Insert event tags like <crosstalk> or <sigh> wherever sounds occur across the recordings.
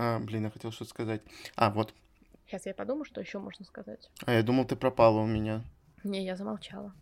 А, блин, я хотел что-то сказать. А, вот. Сейчас я подумаю, что еще можно сказать. А я думал, ты пропала у меня. Не, я замолчала.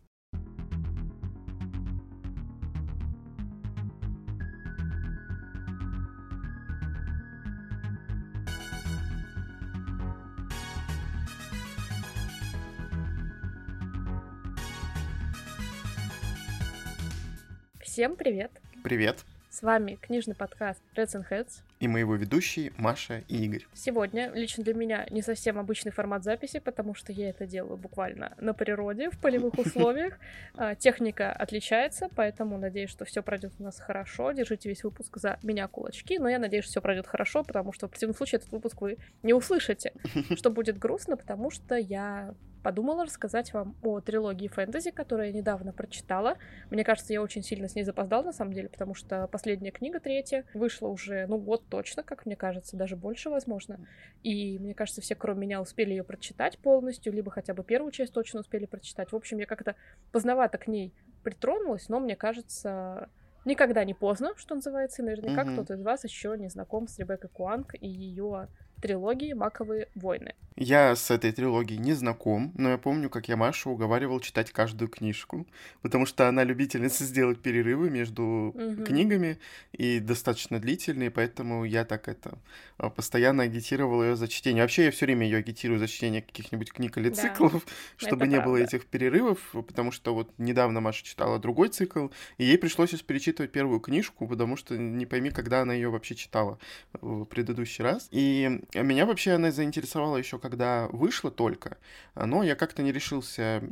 Всем привет! Привет! С вами книжный подкаст Reds and Heads. И мы его ведущие Маша и Игорь. Сегодня лично для меня не совсем обычный формат записи, потому что я это делаю буквально на природе, в полевых <laughs> условиях. А, техника отличается, поэтому надеюсь, что все пройдет у нас хорошо. Держите весь выпуск за меня кулачки, но я надеюсь, что все пройдет хорошо, потому что в противном случае этот выпуск вы не услышите, <laughs> что будет грустно, потому что я подумала рассказать вам о трилогии фэнтези, которую я недавно прочитала. Мне кажется, я очень сильно с ней запоздал, на самом деле, потому что последняя книга, третья, вышла уже, ну, год точно, как мне кажется, даже больше, возможно. И мне кажется, все, кроме меня, успели ее прочитать полностью, либо хотя бы первую часть точно успели прочитать. В общем, я как-то поздновато к ней притронулась, но мне кажется, никогда не поздно, что называется, и наверняка mm-hmm. кто-то из вас еще не знаком с Ребеккой Куанг и ее трилогии «Маковые войны». Я с этой трилогией не знаком, но я помню, как я Машу уговаривал читать каждую книжку, потому что она любительница сделать перерывы между угу. книгами и достаточно длительные, поэтому я так это а, постоянно агитировал ее за чтение. Вообще я все время ее агитирую за чтение каких-нибудь книг или да, циклов, чтобы не правда. было этих перерывов, потому что вот недавно Маша читала другой цикл, и ей пришлось перечитывать первую книжку, потому что не пойми, когда она ее вообще читала в предыдущий раз. И меня вообще она заинтересовала еще когда вышла только, но я как-то не решился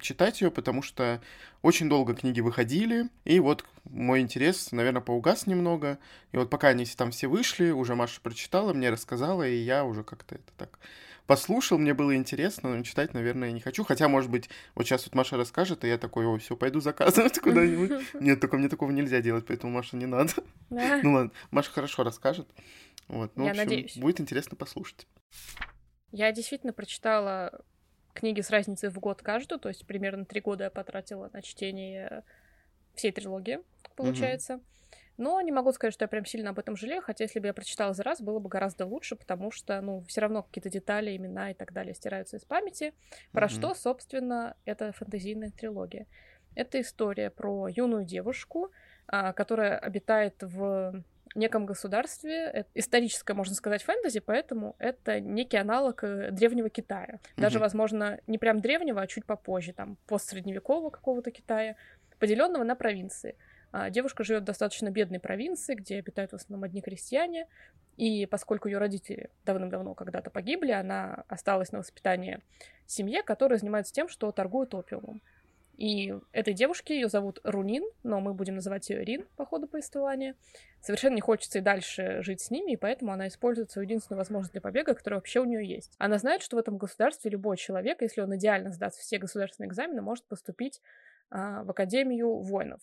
читать ее, потому что очень долго книги выходили, и вот мой интерес, наверное, поугас немного. И вот пока они там все вышли, уже Маша прочитала, мне рассказала, и я уже как-то это так послушал, мне было интересно, но читать, наверное, не хочу. Хотя, может быть, вот сейчас вот Маша расскажет, и я такой, ой, все, пойду заказывать <laughs> куда-нибудь. <laughs> Нет, только мне такого нельзя делать, поэтому Маша не надо. Ну ладно, Маша хорошо расскажет. Вот, ну, я в общем, надеюсь. Будет интересно послушать. Я действительно прочитала книги с разницей в год каждую, то есть примерно три года я потратила на чтение всей трилогии, получается. Mm-hmm. Но не могу сказать, что я прям сильно об этом жалею, хотя если бы я прочитала за раз, было бы гораздо лучше, потому что, ну, все равно какие-то детали, имена и так далее стираются из памяти. Про mm-hmm. что, собственно, это фэнтезийная трилогия. Это история про юную девушку, а, которая обитает в неком государстве. Это историческое, можно сказать, фэнтези, поэтому это некий аналог э, древнего Китая. Даже, mm-hmm. возможно, не прям древнего, а чуть попозже, там, постсредневекового какого-то Китая, поделенного на провинции. А девушка живет в достаточно бедной провинции, где обитают в основном одни крестьяне, и поскольку ее родители давным-давно когда-то погибли, она осталась на воспитание семье, которая занимается тем, что торгует опиумом. И этой девушке, ее зовут Рунин, но мы будем называть ее Рин по ходу повествования, совершенно не хочется и дальше жить с ними, и поэтому она использует свою единственную возможность для побега, которая вообще у нее есть. Она знает, что в этом государстве любой человек, если он идеально сдаст все государственные экзамены, может поступить а, в Академию воинов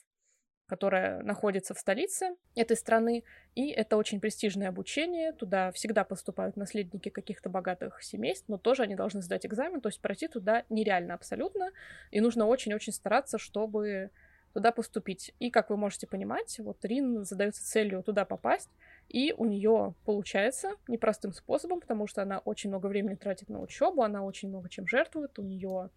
которая находится в столице этой страны, и это очень престижное обучение, туда всегда поступают наследники каких-то богатых семейств, но тоже они должны сдать экзамен, то есть пройти туда нереально абсолютно, и нужно очень-очень стараться, чтобы туда поступить. И, как вы можете понимать, вот Рин задается целью туда попасть, и у нее получается непростым способом, потому что она очень много времени тратит на учебу, она очень много чем жертвует, у нее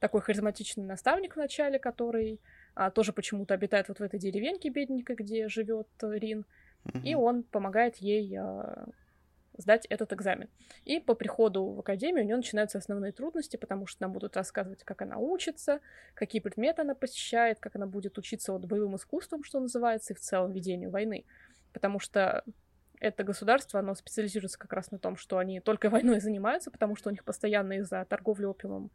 такой харизматичный наставник в начале, который а, тоже почему-то обитает вот в этой деревеньке бедненькой, где живет Рин, mm-hmm. и он помогает ей а, сдать этот экзамен. И по приходу в академию у нее начинаются основные трудности, потому что нам будут рассказывать, как она учится, какие предметы она посещает, как она будет учиться вот боевым искусством, что называется, и в целом ведению войны. Потому что это государство, оно специализируется как раз на том, что они только войной занимаются, потому что у них постоянно из-за торговли опиумом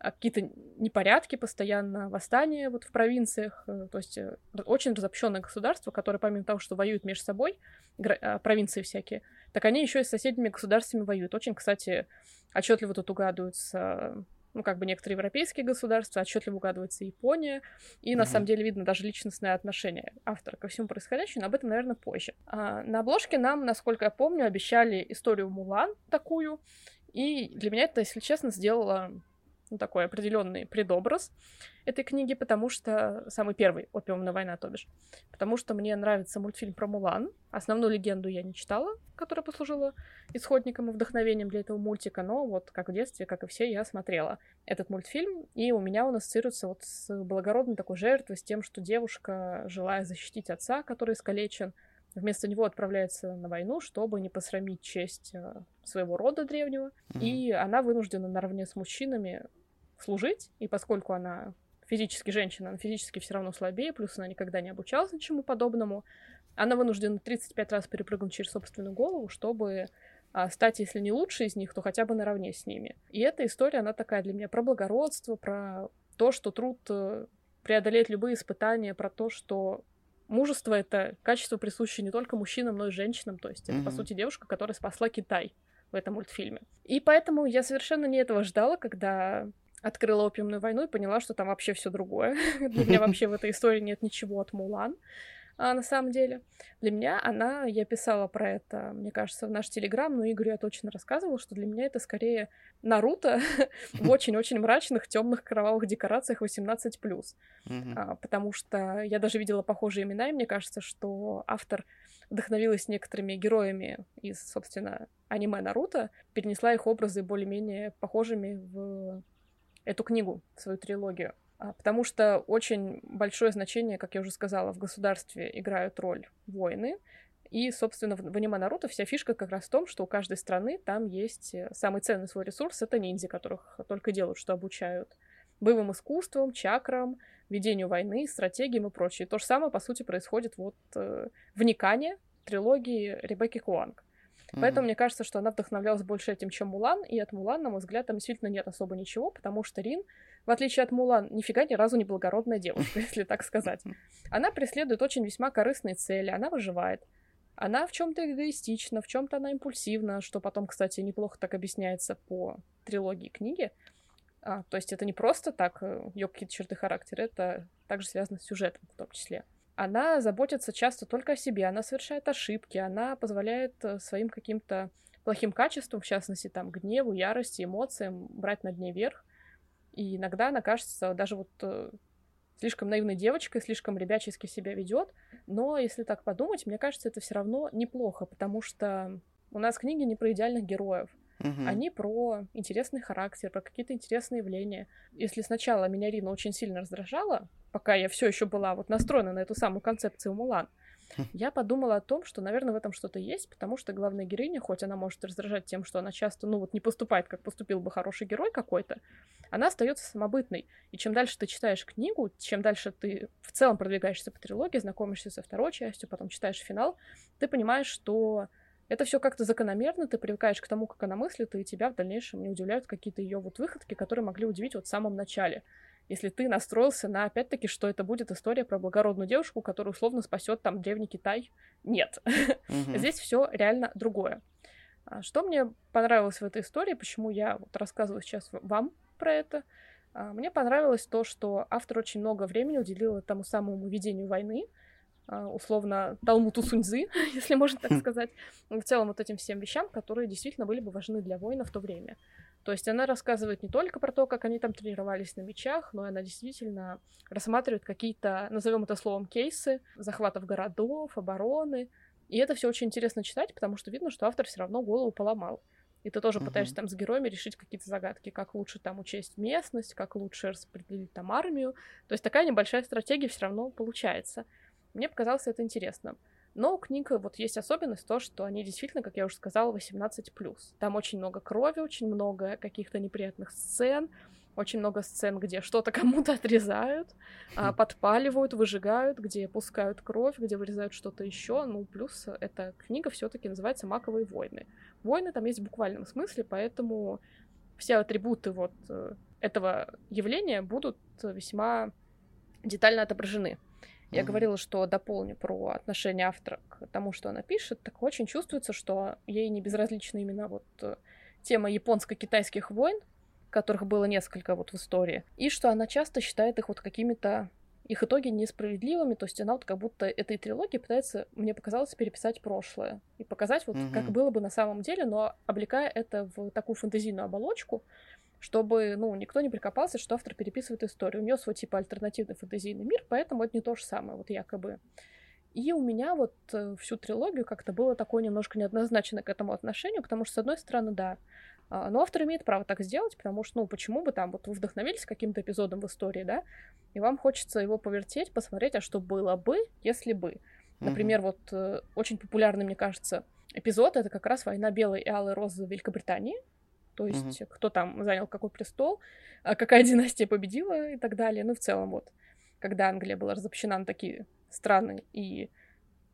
какие-то непорядки постоянно, восстания вот в провинциях, э, то есть э, очень разобщенное государство, которое помимо того, что воюют между собой, а, провинции всякие, так они еще и с соседними государствами воюют. Очень, кстати, отчетливо тут угадываются ну, как бы некоторые европейские государства, отчетливо угадывается Япония, и mm-hmm. на самом деле видно даже личностное отношение автора ко всему происходящему, но об этом, наверное, позже. А, на обложке нам, насколько я помню, обещали историю Мулан такую, и для меня это, если честно, сделало ну, такой определенный предобраз этой книги, потому что самый первый «Опиумная война», то бишь, потому что мне нравится мультфильм про Мулан. Основную легенду я не читала, которая послужила исходником и вдохновением для этого мультика, но вот как в детстве, как и все, я смотрела этот мультфильм, и у меня он ассоциируется вот с благородной такой жертвой, с тем, что девушка, желая защитить отца, который искалечен, вместо него отправляется на войну, чтобы не посрамить честь э, своего рода древнего. Mm-hmm. И она вынуждена наравне с мужчинами служить, и поскольку она физически женщина, она физически все равно слабее, плюс она никогда не обучалась ничему подобному, она вынуждена 35 раз перепрыгнуть через собственную голову, чтобы а, стать, если не лучшей из них, то хотя бы наравне с ними. И эта история, она такая для меня про благородство, про то, что труд э, преодолеет любые испытания, про то, что мужество — это качество, присущее не только мужчинам, но и женщинам. То есть это, mm-hmm. по сути, девушка, которая спасла Китай в этом мультфильме. И поэтому я совершенно не этого ждала, когда открыла опиумную войну и поняла, что там вообще все другое. <laughs> Для меня вообще в этой истории нет ничего от Мулан. А на самом деле, для меня она, я писала про это, мне кажется, в наш Телеграм, но Игорю я точно рассказывала, что для меня это скорее Наруто <laughs> в очень-очень мрачных, темных, кровавых декорациях 18+. А, потому что я даже видела похожие имена, и мне кажется, что автор вдохновилась некоторыми героями из, собственно, аниме Наруто, перенесла их образы более-менее похожими в эту книгу, свою трилогию. А, потому что очень большое значение, как я уже сказала, в государстве играют роль воины. И, собственно, в аниме Наруто вся фишка как раз в том, что у каждой страны там есть э, самый ценный свой ресурс — это ниндзя, которых только делают, что обучают боевым искусствам, чакрам, ведению войны, стратегиям и прочее. То же самое, по сути, происходит вот э, в Никане, трилогии Ребекки Куанг. Поэтому мне кажется, что она вдохновлялась больше этим, чем Мулан, и от Мулан, на мой взгляд, там действительно нет особо ничего, потому что Рин, в отличие от Мулан, нифига ни разу не благородная девушка, <laughs> если так сказать. Она преследует очень весьма корыстные цели, она выживает. Она в чем-то эгоистична, в чем-то она импульсивна, что потом, кстати, неплохо так объясняется по трилогии книги. А, то есть это не просто так, э, ее какие-то черты характера, это также связано с сюжетом в том числе она заботится часто только о себе, она совершает ошибки, она позволяет э, своим каким-то плохим качествам, в частности, там, гневу, ярости, эмоциям брать над ней верх. И иногда она кажется даже вот э, слишком наивной девочкой, слишком ребячески себя ведет. Но если так подумать, мне кажется, это все равно неплохо, потому что у нас книги не про идеальных героев. Угу. Они про интересный характер, про какие-то интересные явления. Если сначала меня Рина очень сильно раздражала, пока я все еще была вот настроена на эту самую концепцию Мулан, я подумала о том, что, наверное, в этом что-то есть, потому что главная героиня, хоть она может раздражать тем, что она часто, ну вот, не поступает, как поступил бы хороший герой какой-то, она остается самобытной. И чем дальше ты читаешь книгу, чем дальше ты в целом продвигаешься по трилогии, знакомишься со второй частью, потом читаешь финал, ты понимаешь, что это все как-то закономерно, ты привыкаешь к тому, как она мыслит, и тебя в дальнейшем не удивляют какие-то ее вот выходки, которые могли удивить вот в самом начале если ты настроился на, опять-таки, что это будет история про благородную девушку, которая условно спасет там древний Китай. Нет. Угу. Здесь все реально другое. А, что мне понравилось в этой истории, почему я вот рассказываю сейчас вам про это, а, мне понравилось то, что автор очень много времени уделил тому самому ведению войны, а, условно Талмуту Суньзы, <laughs> если можно так <laughs> сказать, в целом вот этим всем вещам, которые действительно были бы важны для воина в то время. То есть она рассказывает не только про то, как они там тренировались на мечах, но она действительно рассматривает какие-то, назовем это словом, кейсы захватов городов, обороны. И это все очень интересно читать, потому что видно, что автор все равно голову поломал. И ты тоже uh-huh. пытаешься там с героями решить какие-то загадки, как лучше там учесть местность, как лучше распределить там армию. То есть такая небольшая стратегия все равно получается. Мне показалось это интересным. Но у книг вот есть особенность то, что они действительно, как я уже сказала, 18+. Там очень много крови, очень много каких-то неприятных сцен, очень много сцен, где что-то <laughs> кому-то отрезают, а, подпаливают, выжигают, где пускают кровь, где вырезают что-то еще. Ну, плюс эта книга все-таки называется Маковые войны. Войны там есть в буквальном смысле, поэтому все атрибуты вот э, этого явления будут весьма детально отображены. Я mm-hmm. говорила, что дополню про отношение автора к тому, что она пишет. Так очень чувствуется, что ей не безразлична именно вот э, тема японско-китайских войн, которых было несколько вот в истории, и что она часто считает их вот какими-то их итоги несправедливыми, то есть она вот как будто этой трилогии пытается, мне показалось, переписать прошлое и показать вот, mm-hmm. как было бы на самом деле, но облекая это в такую фантазийную оболочку, чтобы, ну, никто не прикопался, что автор переписывает историю. У нее свой, типа, альтернативный фэнтезийный мир, поэтому это не то же самое, вот якобы. И у меня вот э, всю трилогию как-то было такое немножко неоднозначно к этому отношению, потому что, с одной стороны, да, а, но автор имеет право так сделать, потому что, ну, почему бы там, вот вы вдохновились каким-то эпизодом в истории, да, и вам хочется его повертеть, посмотреть, а что было бы, если бы. Например, mm-hmm. вот э, очень популярный, мне кажется, эпизод — это как раз «Война белой и алой розы» в Великобритании, то есть mm-hmm. кто там занял какой престол, а какая <laughs> династия победила и так далее. Ну, в целом, вот, когда Англия была разобщена на такие страны и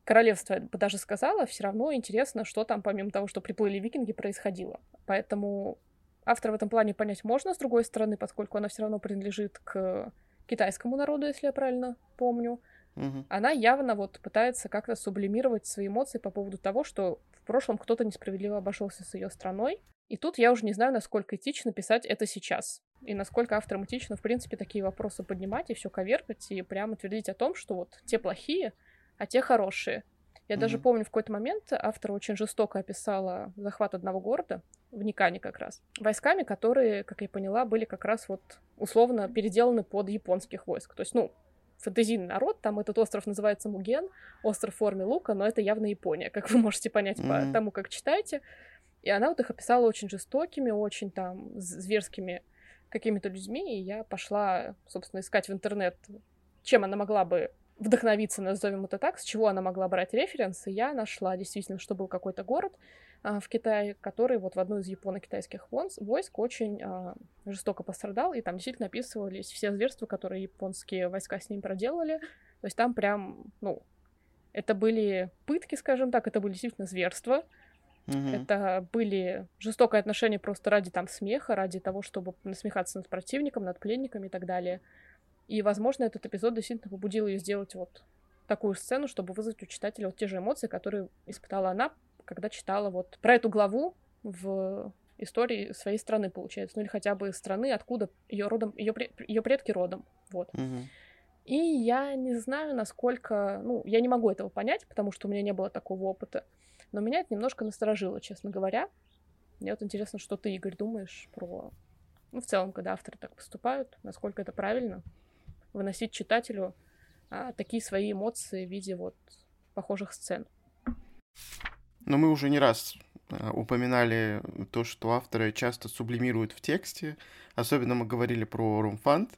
королевство я бы даже сказала, все равно интересно, что там, помимо того, что приплыли викинги, происходило. Поэтому автора в этом плане понять можно, с другой стороны, поскольку она все равно принадлежит к китайскому народу, если я правильно помню. Угу. Она явно вот пытается как-то сублимировать свои эмоции по поводу того, что в прошлом кто-то несправедливо обошелся с ее страной, и тут я уже не знаю, насколько этично писать это сейчас. И насколько авторам этично, в принципе, такие вопросы поднимать и все коверкать, и прямо твердить о том, что вот те плохие, а те хорошие. Я mm-hmm. даже помню, в какой-то момент автор очень жестоко описала захват одного города, в Никане как раз, войсками, которые, как я поняла, были как раз вот условно переделаны под японских войск. То есть, ну, фэнтезийный народ, там этот остров называется Муген, остров в форме лука, но это явно Япония, как вы <laughs> можете понять mm-hmm. по тому, как читаете. И она вот их описала очень жестокими, очень там зверскими какими-то людьми, и я пошла, собственно, искать в интернет, чем она могла бы вдохновиться, назовем это так, с чего она могла брать референсы, я нашла действительно, что был какой-то город в Китае, который вот в одной из японо-китайских войск очень а, жестоко пострадал, и там действительно описывались все зверства, которые японские войска с ним проделали. То есть там прям, ну, это были пытки, скажем так, это были действительно зверства, Угу. Это были жестокие отношения просто ради там смеха, ради того, чтобы насмехаться над противником, над пленниками и так далее. И, возможно, этот эпизод действительно побудил ее сделать вот такую сцену, чтобы вызвать у читателя вот те же эмоции, которые испытала она, когда читала вот про эту главу в истории своей страны, получается, ну или хотя бы страны, откуда ее родом, ее, ее предки родом, вот. Угу. И я не знаю, насколько, ну, я не могу этого понять, потому что у меня не было такого опыта. Но меня это немножко насторожило, честно говоря. Мне вот интересно, что ты, Игорь, думаешь про... Ну, в целом, когда авторы так поступают, насколько это правильно, выносить читателю а, такие свои эмоции в виде вот похожих сцен. Но мы уже не раз а, упоминали то, что авторы часто сублимируют в тексте. Особенно мы говорили про Румфанд.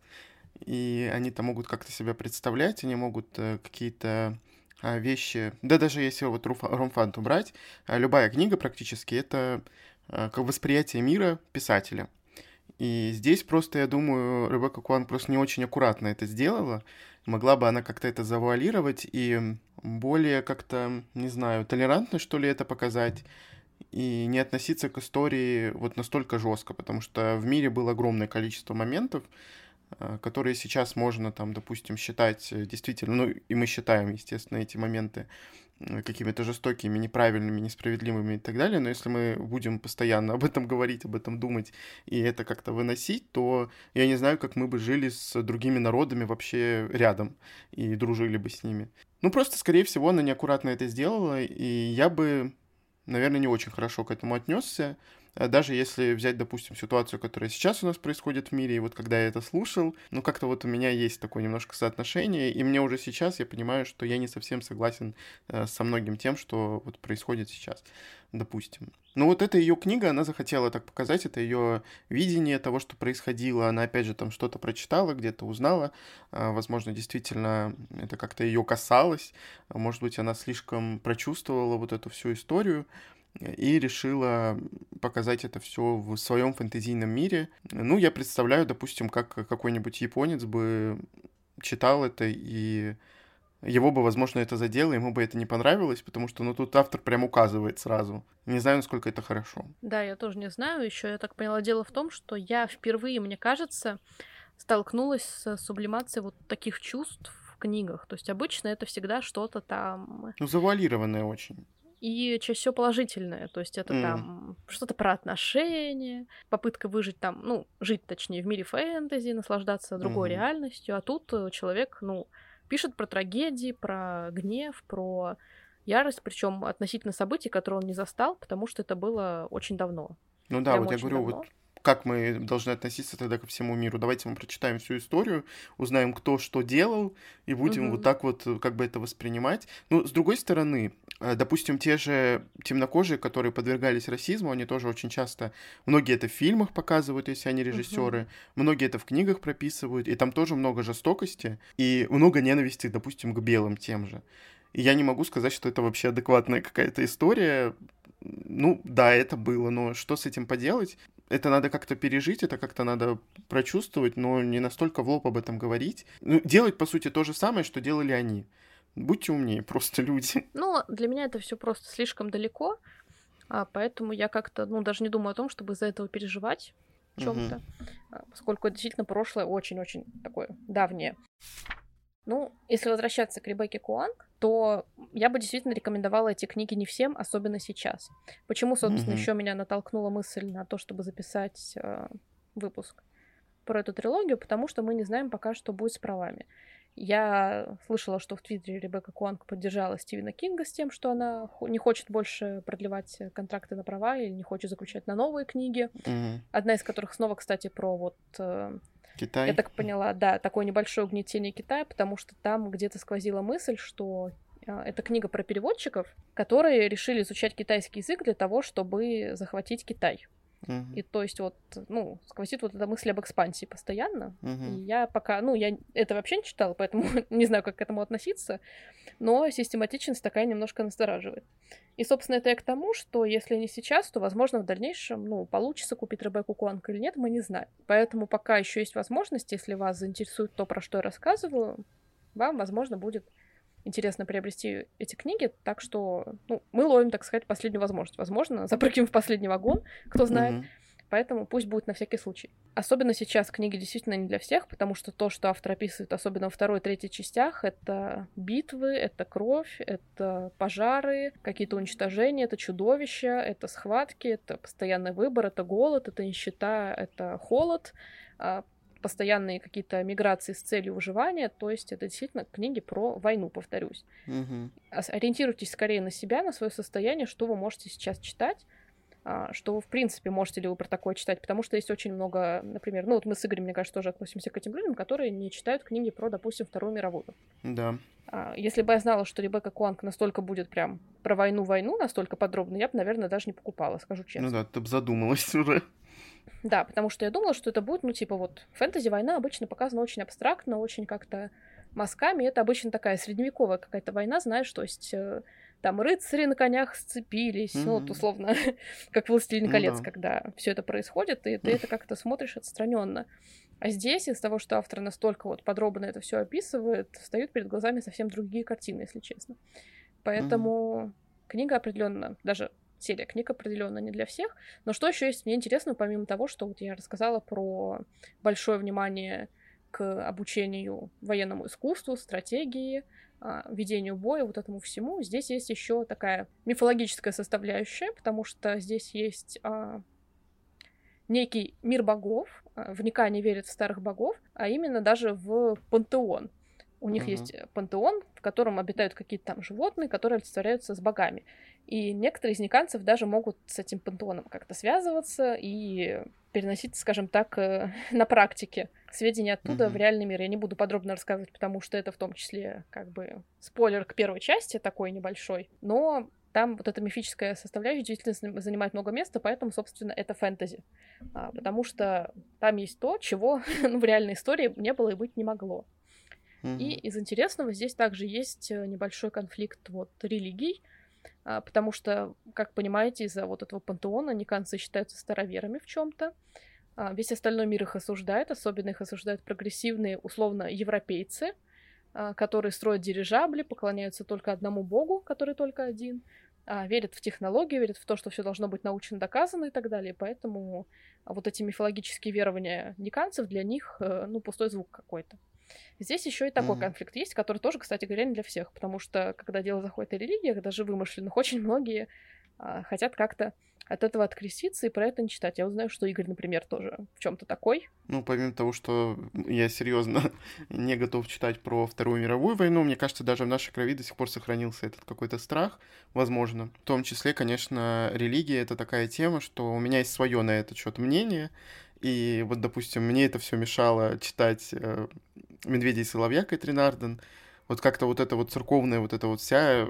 И они там могут как-то себя представлять, они могут э, какие-то а, вещи, да даже если вот Румфант убрать, а, любая книга практически это а, как восприятие мира писателя. И здесь просто, я думаю, Ребекка Куан просто не очень аккуратно это сделала. Могла бы она как-то это завуалировать и более как-то, не знаю, толерантно, что ли, это показать и не относиться к истории вот настолько жестко, потому что в мире было огромное количество моментов, Э, которые сейчас можно там, допустим, считать э, действительно, ну и мы считаем, естественно, эти моменты э, какими-то жестокими, неправильными, несправедливыми и так далее, но если мы будем постоянно <laughs> об этом говорить, об этом думать и это как-то выносить, то я не знаю, как мы бы жили с другими народами вообще рядом и дружили бы с ними. Ну, просто, скорее всего, она неаккуратно это сделала, и я бы, наверное, не очень хорошо к этому отнесся, даже если взять, допустим, ситуацию, которая сейчас у нас происходит в мире, и вот когда я это слушал, ну как-то вот у меня есть такое немножко соотношение, и мне уже сейчас я понимаю, что я не совсем согласен э, со многим тем, что вот происходит сейчас, допустим. Ну вот эта ее книга, она захотела так показать, это ее видение того, что происходило, она опять же там что-то прочитала, где-то узнала, э, возможно, действительно это как-то ее касалось, может быть, она слишком прочувствовала вот эту всю историю, и решила показать это все в своем фэнтезийном мире. Ну, я представляю, допустим, как какой-нибудь японец бы читал это и его бы, возможно, это задело, ему бы это не понравилось, потому что, ну, тут автор прям указывает сразу. Не знаю, насколько это хорошо. Да, я тоже не знаю. Еще я так поняла, дело в том, что я впервые, мне кажется, столкнулась с сублимацией вот таких чувств в книгах. То есть обычно это всегда что-то там... Ну, завуалированное очень и чаще всего положительное. То есть это mm. там что-то про отношения, попытка выжить там, ну, жить точнее в мире фэнтези, наслаждаться другой mm-hmm. реальностью. А тут э, человек, ну, пишет про трагедии, про гнев, про ярость, причем относительно событий, которые он не застал, потому что это было очень давно. Ну да, Прям вот я говорю, давно. вот как мы должны относиться тогда ко всему миру. Давайте мы прочитаем всю историю, узнаем, кто что делал, и будем угу. вот так вот как бы это воспринимать. Ну, с другой стороны, э, допустим, те же темнокожие, которые подвергались расизму, они тоже очень часто, многие это в фильмах показывают, если они режиссеры, угу. многие это в книгах прописывают, и там тоже много жестокости и много ненависти, допустим, к белым тем же. И я не могу сказать, что это вообще адекватная какая-то история. Ну, да, это было, но что с этим поделать? Это надо как-то пережить, это как-то надо прочувствовать, но не настолько в лоб об этом говорить. Ну, делать, по сути, то же самое, что делали они. Будьте умнее, просто <laughs> люди. Ну, для меня это все просто слишком далеко, а поэтому я как-то, ну, даже не думаю о том, чтобы из-за этого переживать чем-то, угу. поскольку действительно прошлое очень-очень такое давнее. Ну, если возвращаться к Ребекке Куанг, то я бы действительно рекомендовала эти книги не всем, особенно сейчас. Почему, собственно, mm-hmm. еще меня натолкнула мысль на то, чтобы записать э, выпуск про эту трилогию, потому что мы не знаем пока, что будет с правами. Я слышала, что в Твиттере Ребекка Куанг поддержала Стивена Кинга с тем, что она не хочет больше продлевать контракты на права или не хочет заключать на новые книги. Mm-hmm. Одна из которых снова, кстати, про вот э, Китай. Я так поняла, да, такое небольшое угнетение Китая, потому что там где-то сквозила мысль, что а, это книга про переводчиков, которые решили изучать китайский язык для того, чтобы захватить Китай. Uh-huh. И то есть вот, ну, сквозит вот эта мысль об экспансии постоянно. Uh-huh. И я пока, ну, я это вообще не читала, поэтому <laughs> не знаю, как к этому относиться, но систематичность такая немножко настораживает. И, собственно, это я к тому, что если не сейчас, то, возможно, в дальнейшем, ну, получится купить Ребекку Куанг или нет, мы не знаем. Поэтому пока еще есть возможность, если вас заинтересует то, про что я рассказываю, вам, возможно, будет интересно приобрести эти книги, так что ну, мы ловим, так сказать, последнюю возможность. Возможно, запрыгнем в последний вагон, кто знает. Mm-hmm. Поэтому пусть будет на всякий случай. Особенно сейчас книги действительно не для всех, потому что то, что автор описывает, особенно во второй и третьей частях, это битвы, это кровь, это пожары, какие-то уничтожения, это чудовища, это схватки, это постоянный выбор, это голод, это нищета, это холод а постоянные какие-то миграции с целью выживания, то есть это действительно книги про войну, повторюсь. Угу. Ориентируйтесь скорее на себя, на свое состояние, что вы можете сейчас читать, а, что вы, в принципе, можете ли вы про такое читать, потому что есть очень много, например, ну вот мы с Игорем, мне кажется, тоже относимся к этим людям, которые не читают книги про, допустим, Вторую мировую. Да. А, если бы я знала, что Ребекка Куанг настолько будет прям про войну-войну настолько подробно, я бы, наверное, даже не покупала, скажу честно. Ну да, ты бы задумалась <laughs> уже. Да, потому что я думала, что это будет, ну, типа, вот, фэнтези-война обычно показана очень абстрактно, очень как-то мазками. Это обычно такая средневековая какая-то война, знаешь, то есть э, там рыцари на конях сцепились, mm-hmm. ну, вот условно, <laughs> как «Властелин колец», mm-hmm. когда все это происходит, и ты это как-то смотришь отстраненно. А здесь из того, что автор настолько вот подробно это все описывает, встают перед глазами совсем другие картины, если честно. Поэтому mm-hmm. книга определенно, даже серия книг определенно не для всех. Но что еще есть мне интересно, помимо того, что вот я рассказала про большое внимание к обучению военному искусству, стратегии, а, ведению боя, вот этому всему, здесь есть еще такая мифологическая составляющая, потому что здесь есть а, некий мир богов, а, в Ника не верят в старых богов, а именно даже в пантеон. У них uh-huh. есть пантеон, в котором обитают какие-то там животные, которые олицетворяются с богами. И некоторые из никанцев даже могут с этим пантеоном как-то связываться и переносить, скажем так, э, <laughs> на практике сведения оттуда uh-huh. в реальный мир. Я не буду подробно рассказывать, потому что это в том числе как бы спойлер к первой части такой небольшой. Но там вот эта мифическая составляющая действительно занимает много места, поэтому, собственно, это фэнтези. А, потому что там есть то, чего ну, <laughs> в реальной истории не было и быть не могло. Mm-hmm. И из интересного здесь также есть э, небольшой конфликт вот религий, а, потому что, как понимаете, из-за вот этого пантеона никанцы считаются староверами в чем-то. А, весь остальной мир их осуждает, особенно их осуждают прогрессивные, условно, европейцы, а, которые строят дирижабли, поклоняются только одному богу, который только один, верят в технологии, верят в то, что все должно быть научно доказано и так далее. Поэтому вот эти мифологические верования никанцев для них, э, ну, пустой звук какой-то. Здесь еще и такой mm-hmm. конфликт есть, который тоже, кстати говоря, не для всех, потому что когда дело заходит о религиях, даже вымышленных, очень многие а, хотят как-то от этого откреститься и про это не читать. Я узнаю, что Игорь, например, тоже в чем-то такой. Ну, помимо того, что я серьезно <laughs> не готов читать про Вторую мировую войну, мне кажется, даже в нашей крови до сих пор сохранился этот какой-то страх, возможно. В том числе, конечно, религия — это такая тема, что у меня есть свое на этот счет мнение, и вот, допустим, мне это все мешало читать э, «Медведя и соловья» Кэтрин Арден, вот как-то вот эта вот церковная, вот эта вот вся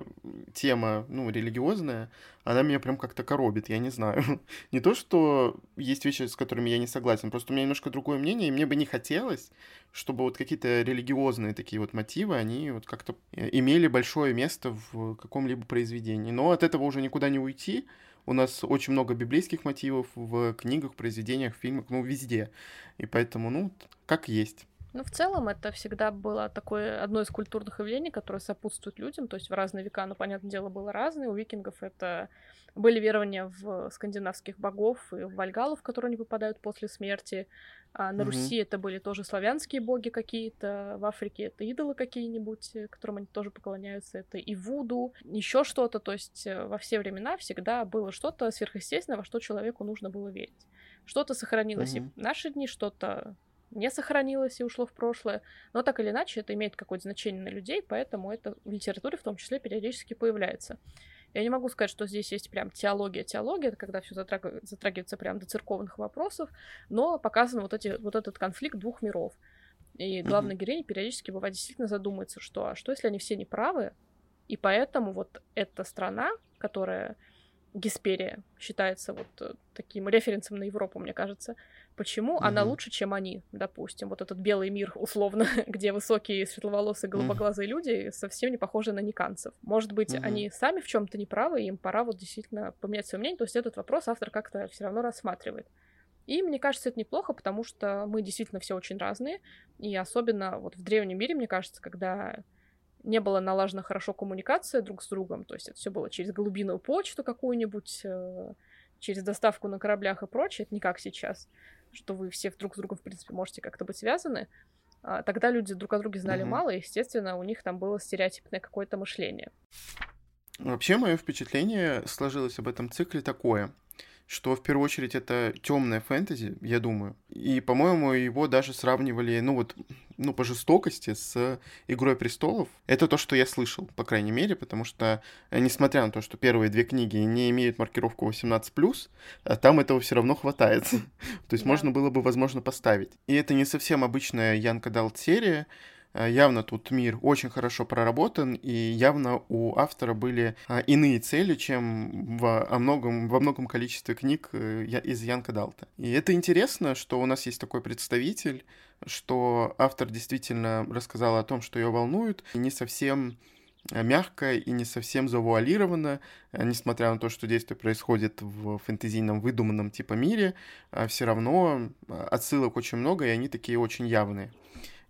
тема, ну, религиозная, она меня прям как-то коробит, я не знаю. <laughs> не то, что есть вещи, с которыми я не согласен, просто у меня немножко другое мнение, и мне бы не хотелось, чтобы вот какие-то религиозные такие вот мотивы, они вот как-то э, имели большое место в каком-либо произведении. Но от этого уже никуда не уйти, у нас очень много библейских мотивов в книгах, произведениях, фильмах, ну, везде. И поэтому, ну, как есть. Ну, в целом, это всегда было такое одно из культурных явлений, которое сопутствует людям. То есть в разные века, ну, понятное дело, было разное. У викингов это были верования в скандинавских богов и в вальгалов, которые они попадают после смерти. А на mm-hmm. Руси это были тоже славянские боги какие-то, в Африке это идолы какие-нибудь, э, которым они тоже поклоняются, это и Вуду, еще что-то. То есть э, во все времена всегда было что-то сверхъестественное, во что человеку нужно было верить. Что-то сохранилось mm-hmm. и в наши дни, что-то не сохранилось и ушло в прошлое, но так или иначе это имеет какое-то значение на людей, поэтому это в литературе в том числе периодически появляется. Я не могу сказать, что здесь есть прям теология, теология, это когда все затраг... затрагивается прям до церковных вопросов, но показан вот, эти, вот этот конфликт двух миров. И главная героиня периодически бывает действительно задумается, что а что если они все неправы, и поэтому вот эта страна, которая Гесперия считается вот э, таким референсом на Европу, мне кажется. Почему угу. она лучше, чем они, допустим? Вот этот белый мир, условно, <laughs> где высокие, светловолосые, голубоглазые угу. люди совсем не похожи на никанцев. Может быть, угу. они сами в чем-то неправы, и им пора вот действительно поменять свое мнение. То есть этот вопрос автор как-то все равно рассматривает. И мне кажется, это неплохо, потому что мы действительно все очень разные. И особенно вот в древнем мире, мне кажется, когда не было налажена хорошо коммуникация друг с другом, то есть это все было через голубиную почту какую-нибудь, э, через доставку на кораблях и прочее, это не как сейчас, что вы все друг с другом, в принципе, можете как-то быть связаны. А тогда люди друг о друге знали mm-hmm. мало, и, естественно, у них там было стереотипное какое-то мышление. Вообще, мое впечатление сложилось об этом цикле такое — что в первую очередь это темная фэнтези, я думаю. И, по-моему, его даже сравнивали, ну вот, ну, по жестокости с Игрой престолов. Это то, что я слышал, по крайней мере, потому что, э, несмотря на то, что первые две книги не имеют маркировку 18+, а там этого все равно хватает. <laughs> то есть можно было бы, возможно, поставить. И это не совсем обычная Янка Далт серия, Э, явно тут мир очень хорошо проработан, и явно у автора были а, иные цели, чем в, о многом, во многом количестве книг э, из Янка Далта. И это интересно, что у нас есть такой представитель, что автор действительно рассказал о том, что ее волнует, и не совсем э, мягко и не совсем завуалировано, несмотря на то, что действие происходит в фэнтезийном выдуманном типа мире, а все равно отсылок очень много, и они такие очень явные.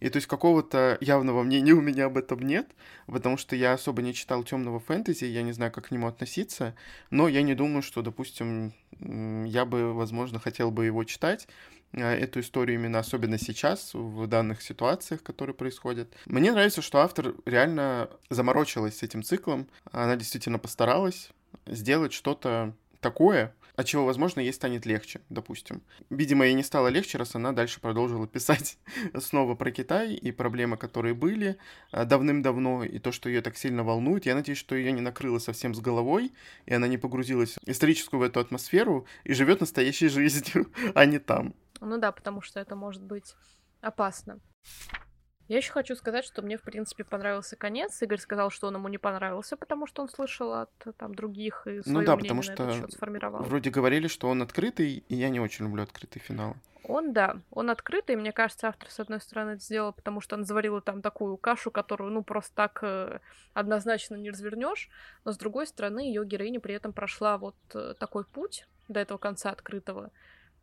И то есть какого-то явного мнения у меня об этом нет, потому что я особо не читал темного фэнтези, я не знаю, как к нему относиться, но я не думаю, что, допустим, я бы, возможно, хотел бы его читать, а, эту историю именно особенно сейчас, в данных ситуациях, которые происходят. Мне нравится, что автор реально заморочилась с этим циклом, она действительно постаралась сделать что-то такое, от чего, возможно, ей станет легче, допустим. Видимо, ей не стало легче, раз она дальше продолжила писать <laughs> снова про Китай и проблемы, которые были а, давным-давно, и то, что ее так сильно волнует. Я надеюсь, что ее не накрыло совсем с головой, и она не погрузилась в историческую в эту атмосферу и живет настоящей <laughs> жизнью, а не там. Ну да, потому что это может быть опасно. Я еще хочу сказать, что мне, в принципе, понравился конец. Игорь сказал, что он ему не понравился, потому что он слышал от там других и свое ну да, потому что сформировал. Вроде говорили, что он открытый, и я не очень люблю открытый финал. Он, да, он открытый, мне кажется, автор, с одной стороны, это сделал, потому что он заварил там такую кашу, которую, ну, просто так э, однозначно не развернешь, но, с другой стороны, ее героиня при этом прошла вот э, такой путь до этого конца открытого,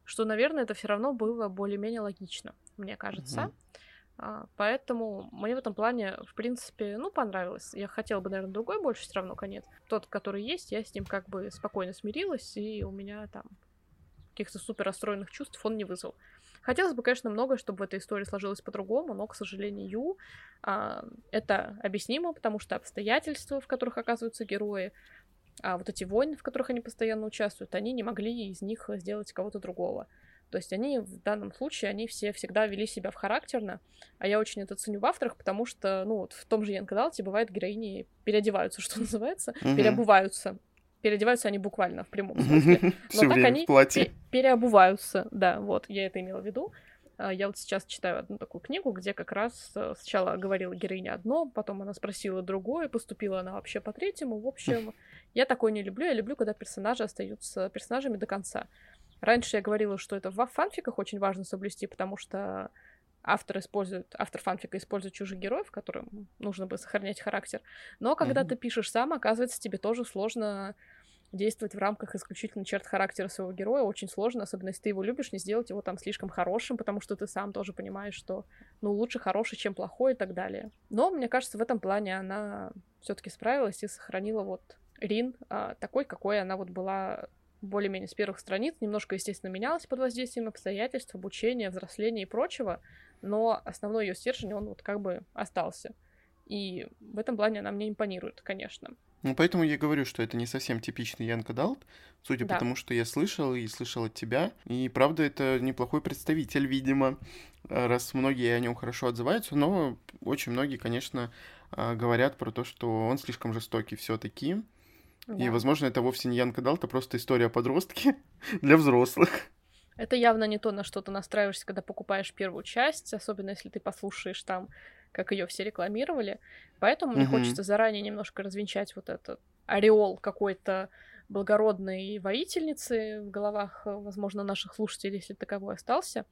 что, наверное, это все равно было более-менее логично, мне кажется. Угу. А, поэтому мне в этом плане, в принципе, ну, понравилось. Я хотела бы, наверное, другой больше все равно конец. Тот, который есть, я с ним как бы спокойно смирилась, и у меня там каких-то супер расстроенных чувств он не вызвал. Хотелось бы, конечно, многое, чтобы в этой истории сложилось по-другому, но, к сожалению, а, это объяснимо, потому что обстоятельства, в которых оказываются герои, А вот эти войны, в которых они постоянно участвуют, они не могли из них сделать кого-то другого. То есть они в данном случае, они все всегда вели себя в характерно, а я очень это ценю в авторах, потому что, ну, вот в том же Янкадалте бывает героини переодеваются, <laughs> что называется, mm-hmm. переобуваются. Переодеваются они буквально в прямом смысле. <laughs> Но так они переобуваются, да, вот, я это имела в виду. А, я вот сейчас читаю одну такую книгу, где как раз э, сначала говорила героиня одно, потом она спросила другое, поступила она вообще по третьему. В общем, <laughs> я такое не люблю. Я люблю, когда персонажи остаются персонажами до конца. Раньше я говорила, что это в фанфиках очень важно соблюсти, потому что автор использует, автор фанфика использует чужих героев, которым нужно бы сохранять характер. Но когда mm-hmm. ты пишешь сам, оказывается, тебе тоже сложно действовать в рамках исключительно черт характера своего героя. Очень сложно, особенно если ты его любишь, не сделать его там слишком хорошим, потому что ты сам тоже понимаешь, что ну лучше хороший, чем плохой и так далее. Но мне кажется, в этом плане она все-таки справилась и сохранила вот Рин а, такой, какой она вот была более-менее с первых страниц, немножко, естественно, менялась под воздействием обстоятельств, обучения, взросления и прочего, но основной ее стержень, он вот как бы остался. И в этом плане она мне импонирует, конечно. Ну, поэтому я говорю, что это не совсем типичный Янка Далт, судя да. по тому, что я слышал и слышал от тебя. И правда, это неплохой представитель, видимо, раз многие о нем хорошо отзываются, но очень многие, конечно, а, говорят про то, что он слишком жестокий все-таки. Да. И, возможно, это вовсе не Янка Далт, а просто история о подростке <laughs> для взрослых. Это явно не то, на что ты настраиваешься, когда покупаешь первую часть, особенно если ты послушаешь там, как ее все рекламировали. Поэтому mm-hmm. мне хочется заранее немножко развенчать вот этот ореол какой-то благородной воительницы в головах, возможно, наших слушателей, если таковой остался,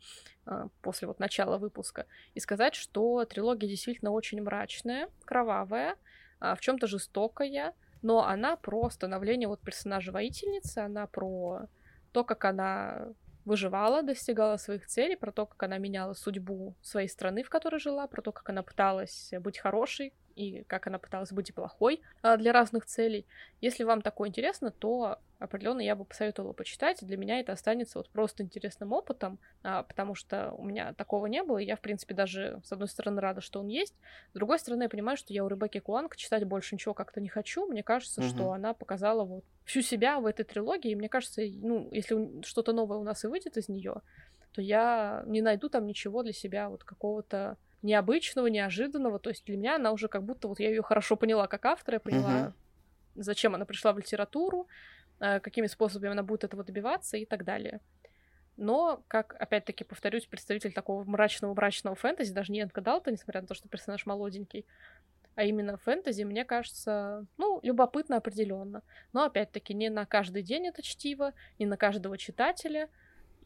а, после вот начала выпуска, и сказать, что трилогия действительно очень мрачная, кровавая, а, в чем-то жестокая, но она про становление вот персонажа воительницы, она про то, как она выживала, достигала своих целей, про то, как она меняла судьбу своей страны, в которой жила, про то, как она пыталась быть хорошей, и как она пыталась быть плохой а, для разных целей. Если вам такое интересно, то определенно я бы посоветовала почитать. Для меня это останется вот просто интересным опытом, а, потому что у меня такого не было, и я, в принципе, даже, с одной стороны, рада, что он есть, с другой стороны, я понимаю, что я у Ребекки Куанг читать больше ничего как-то не хочу. Мне кажется, угу. что она показала вот всю себя в этой трилогии, и мне кажется, ну, если что-то новое у нас и выйдет из нее, то я не найду там ничего для себя вот какого-то необычного, неожиданного. То есть для меня она уже как будто вот я ее хорошо поняла как автора, я поняла, угу. зачем она пришла в литературу, э, какими способами она будет этого добиваться и так далее. Но, как, опять-таки, повторюсь, представитель такого мрачного-мрачного фэнтези, даже не Энка Далта, несмотря на то, что персонаж молоденький, а именно фэнтези, мне кажется, ну, любопытно определенно. Но, опять-таки, не на каждый день это чтиво, не на каждого читателя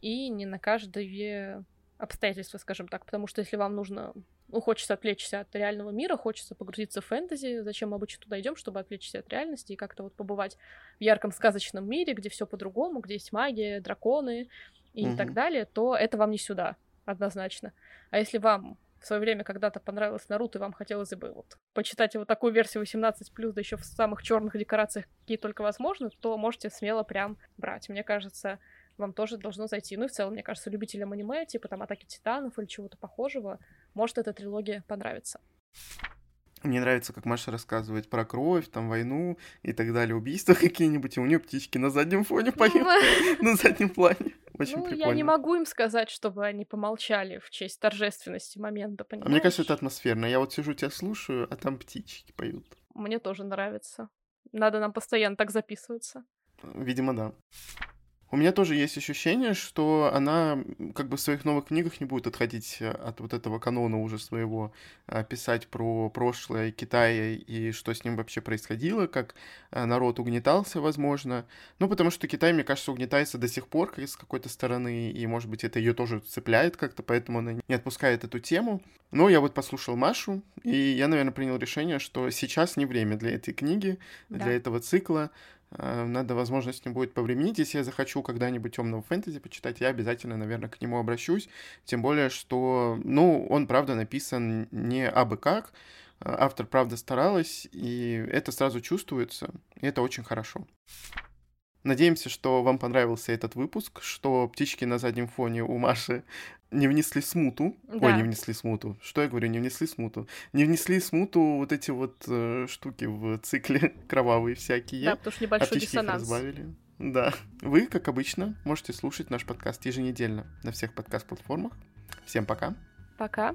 и не на каждое обстоятельства, скажем так, потому что если вам нужно, ну, хочется отвлечься от реального мира, хочется погрузиться в фэнтези, зачем мы обычно туда идем, чтобы отвлечься от реальности и как-то вот побывать в ярком сказочном мире, где все по-другому, где есть магия, драконы и угу. так далее, то это вам не сюда, однозначно. А если вам в свое время когда-то понравилось Наруто, и вам хотелось бы вот почитать его такую версию 18+, да еще в самых черных декорациях, какие только возможно, то можете смело прям брать. Мне кажется, вам тоже должно зайти. Ну и в целом, мне кажется, любителям аниме, типа там Атаки Титанов или чего-то похожего, может эта трилогия понравиться. Мне нравится, как Маша рассказывает про кровь, там, войну и так далее, убийства <laughs> какие-нибудь, и у нее птички на заднем фоне <laughs> поют, <laughs> на заднем плане. Очень ну, прикольно. я не могу им сказать, чтобы они помолчали в честь торжественности момента, понимаешь? А мне кажется, это атмосферно. Я вот сижу, тебя слушаю, а там птички поют. Мне тоже нравится. Надо нам постоянно так записываться. Видимо, да. У меня тоже есть ощущение, что она как бы в своих новых книгах не будет отходить э, от вот этого канона уже своего, а, писать про прошлое Китая и что с ним вообще происходило, как э, народ угнетался, возможно. Ну, потому что Китай, мне кажется, угнетается до сих пор с какой-то стороны, и, может быть, это ее тоже цепляет как-то, поэтому она не отпускает эту тему. Но я вот послушал Машу, и я, наверное, принял решение, что сейчас не время для этой книги, да. для этого цикла. Э, надо, возможно, с ним будет повременить. Если я захочу когда-нибудь темного фэнтези почитать, я обязательно, наверное, к нему обращусь. Тем более, что, ну, он, правда, написан не абы как. Автор, правда, старалась, и это сразу чувствуется, и это очень хорошо. Надеемся, что вам понравился этот выпуск, что птички на заднем фоне у Маши не внесли смуту. Да. Ой, не внесли смуту. Что я говорю, не внесли смуту. Не внесли смуту вот эти вот э, штуки в цикле <laughs> кровавые всякие. Да, потому что небольшой диссонанс. разбавили. Да. Вы, как обычно, можете слушать наш подкаст еженедельно на всех подкаст-платформах. Всем пока. Пока.